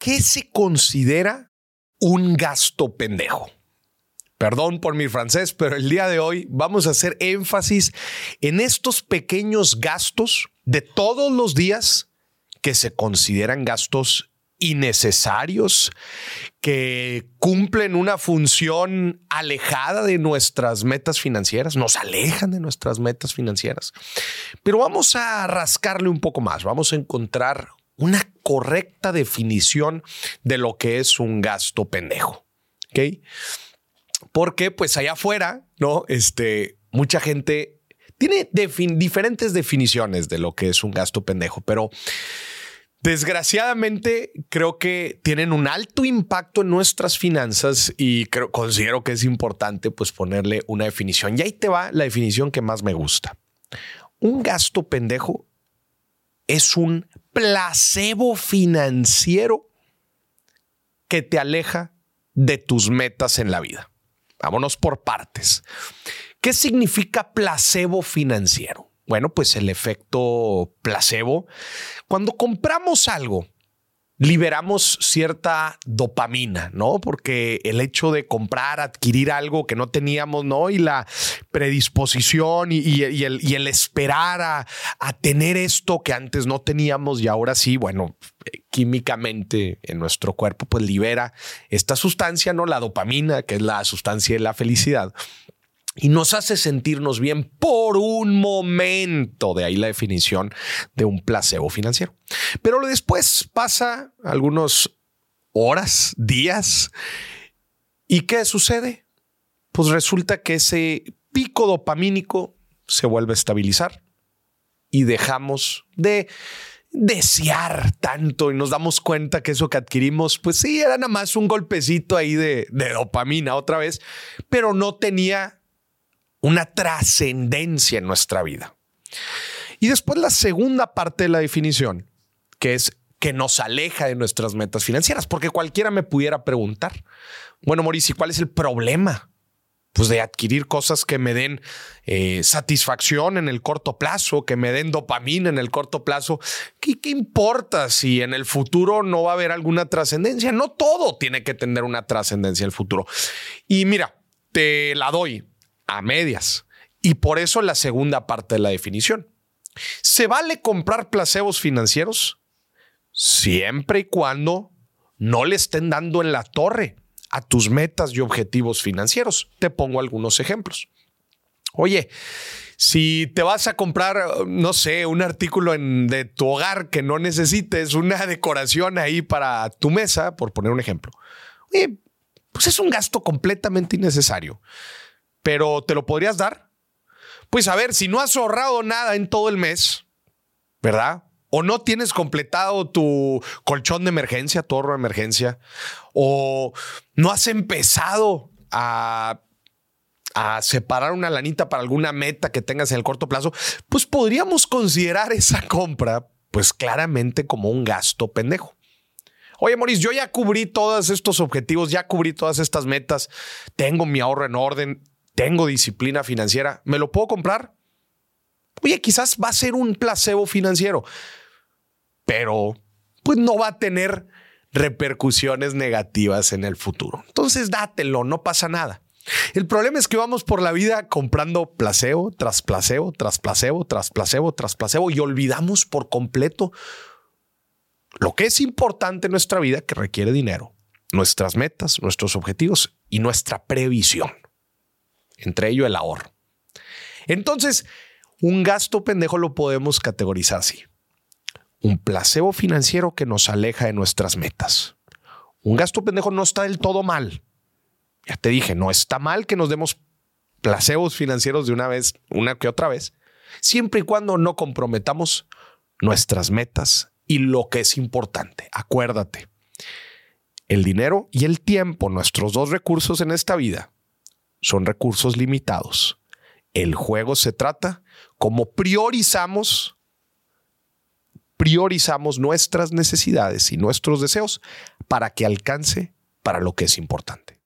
¿qué se considera un gasto pendejo? Perdón por mi francés, pero el día de hoy vamos a hacer énfasis en estos pequeños gastos de todos los días que se consideran gastos innecesarios, que cumplen una función alejada de nuestras metas financieras, nos alejan de nuestras metas financieras. Pero vamos a rascarle un poco más, vamos a encontrar una correcta definición de lo que es un gasto pendejo. ¿Ok? Porque pues allá afuera, ¿no? Este, mucha gente tiene diferentes definiciones de lo que es un gasto pendejo, pero desgraciadamente creo que tienen un alto impacto en nuestras finanzas y creo, considero que es importante pues ponerle una definición. Y ahí te va la definición que más me gusta. Un gasto pendejo es un placebo financiero que te aleja de tus metas en la vida. Vámonos por partes. ¿Qué significa placebo financiero? Bueno, pues el efecto placebo. Cuando compramos algo, liberamos cierta dopamina, ¿no? Porque el hecho de comprar, adquirir algo que no teníamos, ¿no? Y la predisposición y, el, esperar a, a, tener esto que antes no teníamos y ahora sí, bueno, químicamente en nuestro cuerpo, pues libera esta sustancia, ¿no? La dopamina, que es la sustancia de la felicidad y nos hace sentirnos bien por un momento. De ahí la definición de un placebo financiero. Pero después pasa algunos horas, días. ¿Y qué sucede? Pues resulta que ese pico dopamínico se vuelve a estabilizar y dejamos de desear tanto y nos damos cuenta que eso que adquirimos, pues sí, era nada más un golpecito ahí de, de dopamina otra vez, pero no tenía una trascendencia en nuestra vida. Y después la segunda parte de la definición, que es que nos aleja de nuestras metas financieras, porque cualquiera me pudiera preguntar, bueno, Mauricio, ¿cuál es el problema? Pues de adquirir cosas que me den eh, satisfacción en el corto plazo, que me den dopamina en el corto plazo. ¿Qué, ¿Qué importa si en el futuro no va a haber alguna trascendencia? No todo tiene que tener una trascendencia en el futuro. Y mira, te la doy a medias. Y por eso la segunda parte de la definición. ¿Se vale comprar placebos financieros? Siempre y cuando no le estén dando en la torre a tus metas y objetivos financieros. Te pongo algunos ejemplos. Oye, si te vas a comprar, no sé, un artículo de tu hogar que no necesites, una decoración ahí para tu mesa, por poner un ejemplo, pues es un gasto completamente innecesario pero ¿te lo podrías dar? Pues a ver, si no has ahorrado nada en todo el mes, ¿verdad? O no tienes completado tu colchón de emergencia, tu ahorro de emergencia, o no has empezado a, separar una lanita para alguna meta que tengas en el corto plazo, pues podríamos considerar esa compra, pues claramente como un gasto pendejo. Oye, Maurice, yo ya cubrí todos estos objetivos, ya cubrí todas estas metas, tengo mi ahorro en orden, tengo disciplina financiera, ¿me lo puedo comprar? Oye, quizás va a ser un placebo financiero, pero pues no va a tener repercusiones negativas en el futuro. Entonces dátelo, no pasa nada. El problema es que vamos por la vida comprando placebo tras placebo, tras placebo, tras placebo, tras placebo y olvidamos por completo lo que es importante en nuestra vida que requiere dinero, nuestras metas, nuestros objetivos y nuestra previsión entre ello el ahorro. Entonces, un gasto pendejo lo podemos categorizar así. Un placebo financiero que nos aleja de nuestras metas. Un gasto pendejo no está del todo mal. Ya te dije, no está mal que nos demos placebos financieros de una vez, una que otra vez, siempre y cuando no comprometamos nuestras metas y lo que es importante. Acuérdate, el dinero y el tiempo, nuestros dos recursos en esta vida, son recursos limitados. El juego se trata como priorizamos priorizamos nuestras necesidades y nuestros deseos para que alcance para lo que es importante.